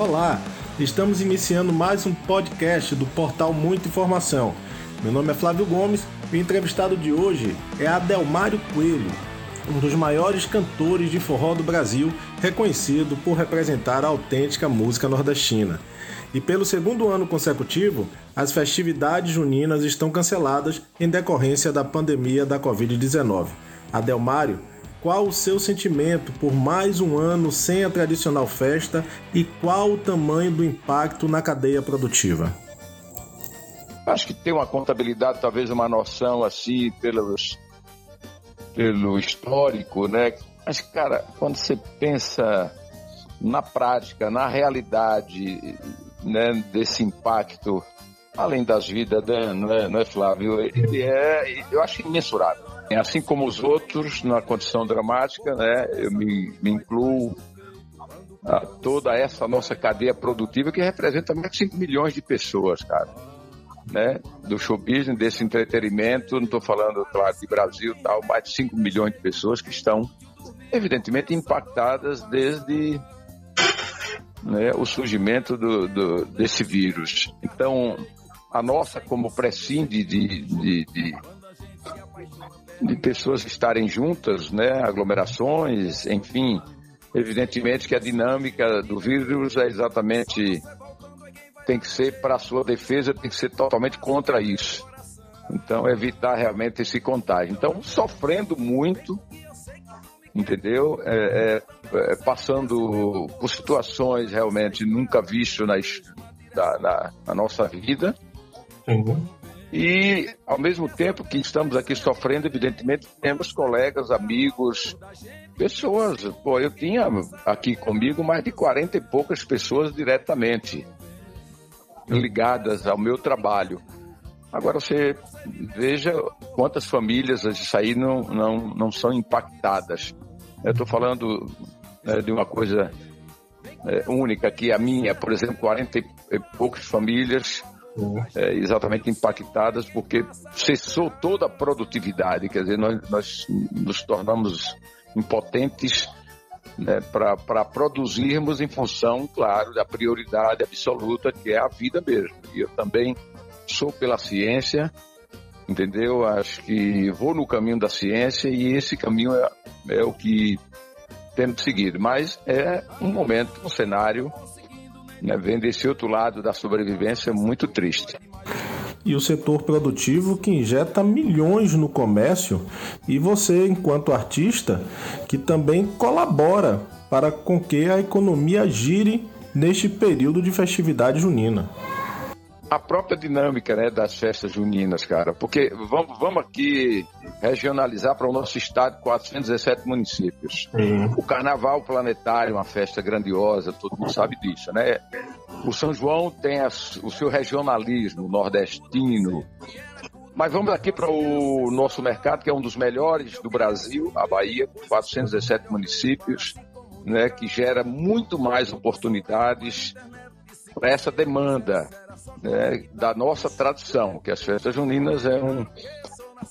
Olá, estamos iniciando mais um podcast do portal Muita Informação. Meu nome é Flávio Gomes e o entrevistado de hoje é Adelmário Coelho, um dos maiores cantores de forró do Brasil, reconhecido por representar a autêntica música nordestina. E pelo segundo ano consecutivo, as festividades juninas estão canceladas em decorrência da pandemia da Covid-19. Adelmário qual o seu sentimento por mais um ano sem a tradicional festa e qual o tamanho do impacto na cadeia produtiva? Acho que tem uma contabilidade, talvez uma noção assim, pelos, pelo histórico, né? Mas, cara, quando você pensa na prática, na realidade né, desse impacto, além das vidas, né, não, é, não é, Flávio? Ele é, eu acho imensurável. Assim como os outros, na condição dramática, né, eu me, me incluo a toda essa nossa cadeia produtiva que representa mais de 5 milhões de pessoas, cara. Né? Do show business, desse entretenimento, não estou falando, claro, de Brasil tal, mais de 5 milhões de pessoas que estão, evidentemente, impactadas desde né, o surgimento do, do, desse vírus. Então, a nossa, como prescinde de, de, de de pessoas estarem juntas, né, aglomerações, enfim. Evidentemente que a dinâmica do vírus é exatamente tem que ser para a sua defesa, tem que ser totalmente contra isso. Então, evitar realmente esse contágio. Então, sofrendo muito, entendeu? É, é, é, passando por situações realmente nunca vistas na, na, na, nossa vida. Uhum. E, ao mesmo tempo que estamos aqui sofrendo, evidentemente, temos colegas, amigos, pessoas. Pô, eu tinha aqui comigo mais de 40 e poucas pessoas diretamente ligadas ao meu trabalho. Agora você veja quantas famílias isso aí não, não, não são impactadas. Eu estou falando né, de uma coisa é, única que a minha, por exemplo, 40 e poucas famílias é, exatamente impactadas porque cessou toda a produtividade, quer dizer, nós, nós nos tornamos impotentes né, para produzirmos em função, claro, da prioridade absoluta que é a vida mesmo. E eu também sou pela ciência, entendeu? Acho que vou no caminho da ciência e esse caminho é, é o que temos seguido. Mas é um momento, um cenário né, vendo esse outro lado da sobrevivência muito triste. E o setor produtivo que injeta milhões no comércio, e você, enquanto artista, que também colabora para com que a economia gire neste período de festividade junina a própria dinâmica né, das festas juninas, cara. Porque vamos, vamos aqui regionalizar para o nosso estado 417 municípios. Uhum. O Carnaval Planetário, uma festa grandiosa, todo mundo sabe disso, né? O São João tem as, o seu regionalismo nordestino. Mas vamos aqui para o nosso mercado, que é um dos melhores do Brasil, a Bahia, com 417 municípios, né, que gera muito mais oportunidades para essa demanda né, da nossa tradição, que as festas juninas é, um,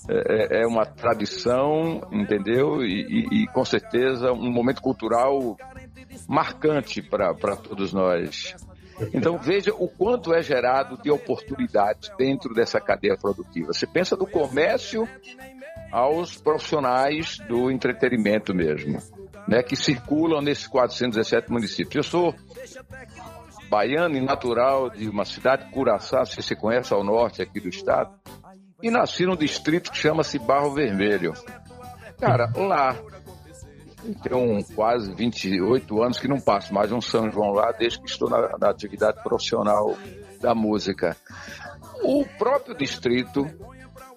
é, é uma tradição, entendeu? E, e, e, com certeza um momento cultural marcante para todos nós. Então veja o quanto é gerado de oportunidades dentro dessa cadeia produtiva. Você pensa do comércio aos profissionais do entretenimento mesmo, né, que circulam nesses 417 municípios. Eu sou baiano e natural de uma cidade, Curaçá, se você conhece, ao norte aqui do estado, e nasci num distrito que chama-se Barro Vermelho. Cara, lá, tenho quase 28 anos que não passo mais um São João lá, desde que estou na, na atividade profissional da música. O próprio distrito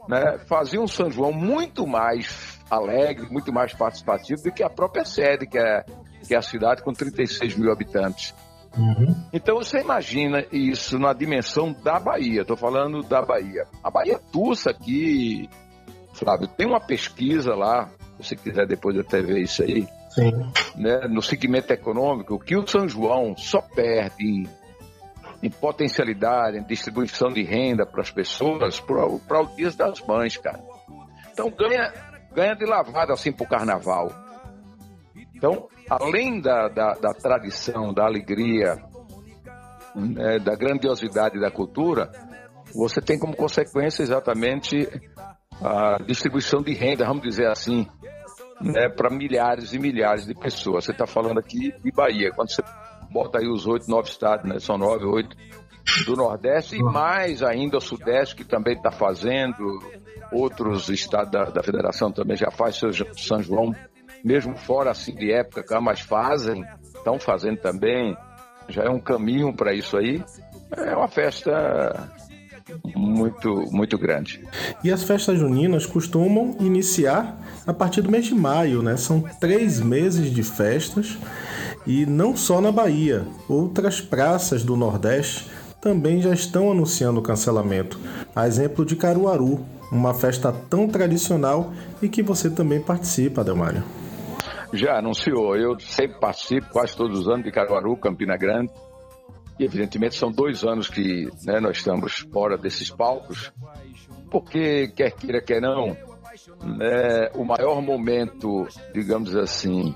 né, fazia um São João muito mais alegre, muito mais participativo do que a própria sede, que é, que é a cidade com 36 mil habitantes. Uhum. Então você imagina isso na dimensão da Bahia. Estou falando da Bahia. A Bahia Tussa aqui, Flávio, tem uma pesquisa lá, se você quiser depois até ver isso aí, Sim. Né, no segmento econômico, que o São João só perde em, em potencialidade, em distribuição de renda para as pessoas para o Dia das Mães, cara. Então ganha, ganha de lavada assim para o carnaval. Então, além da, da, da tradição, da alegria, né, da grandiosidade da cultura, você tem como consequência exatamente a distribuição de renda, vamos dizer assim, né, para milhares e milhares de pessoas. Você está falando aqui de Bahia, quando você bota aí os oito, nove estados, né, são nove, oito do Nordeste e mais ainda o Sudeste, que também está fazendo, outros estados da, da federação também já faz, São João, mesmo fora assim de época, mas fazem, estão fazendo também, já é um caminho para isso aí. É uma festa muito, muito grande. E as festas juninas costumam iniciar a partir do mês de maio, né? São três meses de festas e não só na Bahia, outras praças do Nordeste também já estão anunciando o cancelamento. A exemplo de Caruaru, uma festa tão tradicional e que você também participa, Adelmário. Já anunciou, eu sempre participo quase todos os anos de Caruaru, Campina Grande. E evidentemente são dois anos que né, nós estamos fora desses palcos, porque quer queira, quer não, né, o maior momento, digamos assim,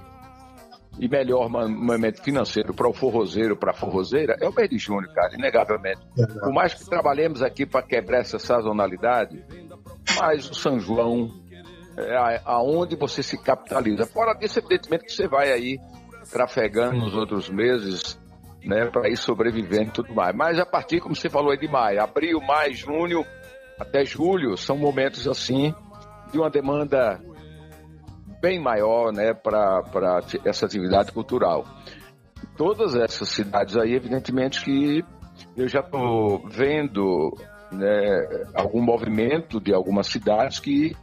e melhor momento financeiro para o forrozeiro, para a forrozeira, é o mês de junho, cara, inegavelmente. Por mais que trabalhemos aqui para quebrar essa sazonalidade, mas o São João é aonde você se capitaliza. Fora disso, evidentemente que você vai aí trafegando nos outros meses, né, para ir sobrevivendo e tudo mais. Mas a partir, como você falou aí, de maio, abril, maio, junho, até julho, são momentos assim de uma demanda bem maior né, para essa atividade cultural. Todas essas cidades aí, evidentemente que eu já estou vendo né, algum movimento de algumas cidades que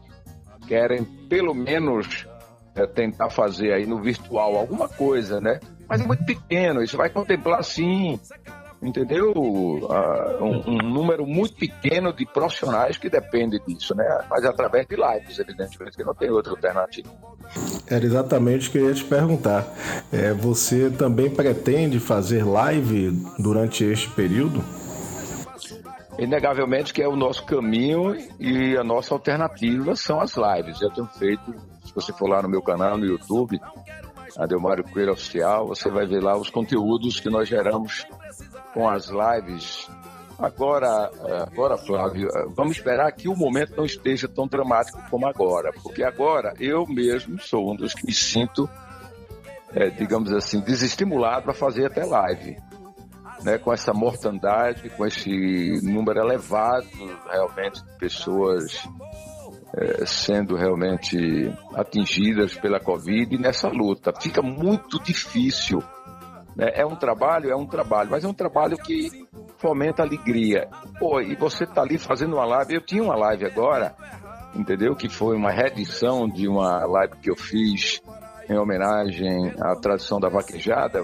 querem pelo menos é, tentar fazer aí no virtual alguma coisa, né? Mas é muito pequeno, isso vai contemplar sim entendeu? Uh, um, um, número muito pequeno de profissionais que depende disso, né? Mas através de lives, evidentemente, que não tem outra alternativa. Era exatamente o que eu ia te perguntar. É, você também pretende fazer live durante este período? Inegavelmente que é o nosso caminho e a nossa alternativa são as lives. Eu tenho feito, se você for lá no meu canal no YouTube, Adelmário Coelho Oficial, você vai ver lá os conteúdos que nós geramos com as lives. Agora, agora, Flávio, vamos esperar que o momento não esteja tão dramático como agora, porque agora eu mesmo sou um dos que me sinto, é, digamos assim, desestimulado a fazer até live. Né, com essa mortandade, com esse número elevado realmente de pessoas é, sendo realmente atingidas pela Covid nessa luta. Fica muito difícil né? É um trabalho, é um trabalho, mas é um trabalho que fomenta alegria. Pô, e você tá ali fazendo uma live, eu tinha uma live agora, entendeu? Que foi uma reedição de uma live que eu fiz em homenagem à tradição da vaquejada.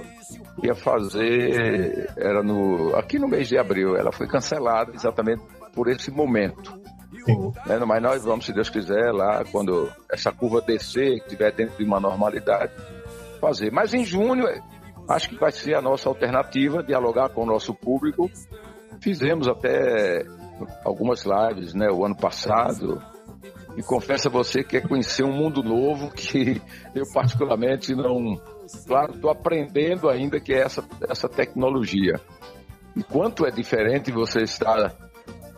Ia fazer, era no, aqui no mês de abril, ela foi cancelada exatamente por esse momento. Né? Mas nós vamos, se Deus quiser, lá quando essa curva descer, estiver dentro de uma normalidade, fazer. Mas em junho Acho que vai ser a nossa alternativa, dialogar com o nosso público. Fizemos até algumas lives, né, o ano passado. E confesso a você que é conhecer um mundo novo que eu particularmente não, claro, estou aprendendo ainda que é essa, essa tecnologia. Enquanto é diferente você estar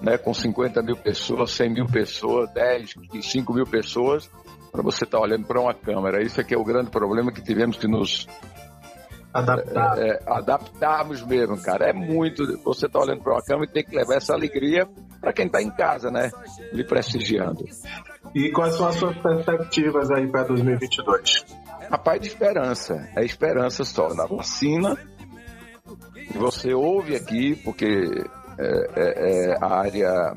né, com 50 mil pessoas, 100 mil pessoas, 10, 5 mil pessoas, para você estar tá olhando para uma câmera. Isso é que é o grande problema que tivemos que nos Adaptar. É, é, adaptarmos mesmo, cara. É muito. Você tá olhando para uma câmera e tem que levar essa alegria para quem tá em casa, né? Lhe prestigiando. E quais são as suas perspectivas aí para 2022? Rapaz, de esperança. É esperança só. Na vacina, você ouve aqui, porque é, é, é a área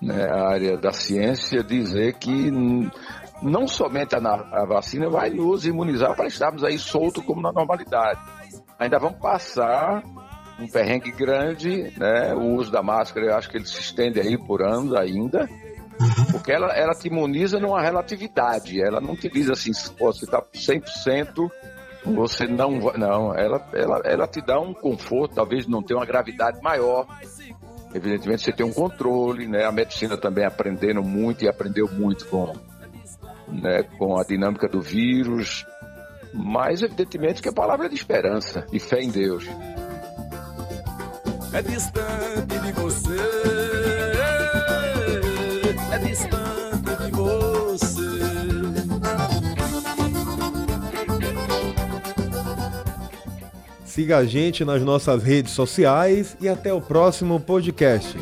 né, a área da ciência dizer que não somente a, a vacina vai nos imunizar para estarmos aí soltos como na normalidade. Ainda vamos passar um perrengue grande, né? O uso da máscara, eu acho que ele se estende aí por anos ainda, porque ela, ela te imuniza numa relatividade, ela não te diz assim, se você está 100%, você não vai, não, ela, ela, ela te dá um conforto, talvez não tenha uma gravidade maior, evidentemente você tem um controle, né? A medicina também aprendendo muito e aprendeu muito com né, com a dinâmica do vírus. mas evidentemente que a palavra é de esperança e fé em Deus. É distante de você, é distante de você. Siga a gente nas nossas redes sociais e até o próximo podcast.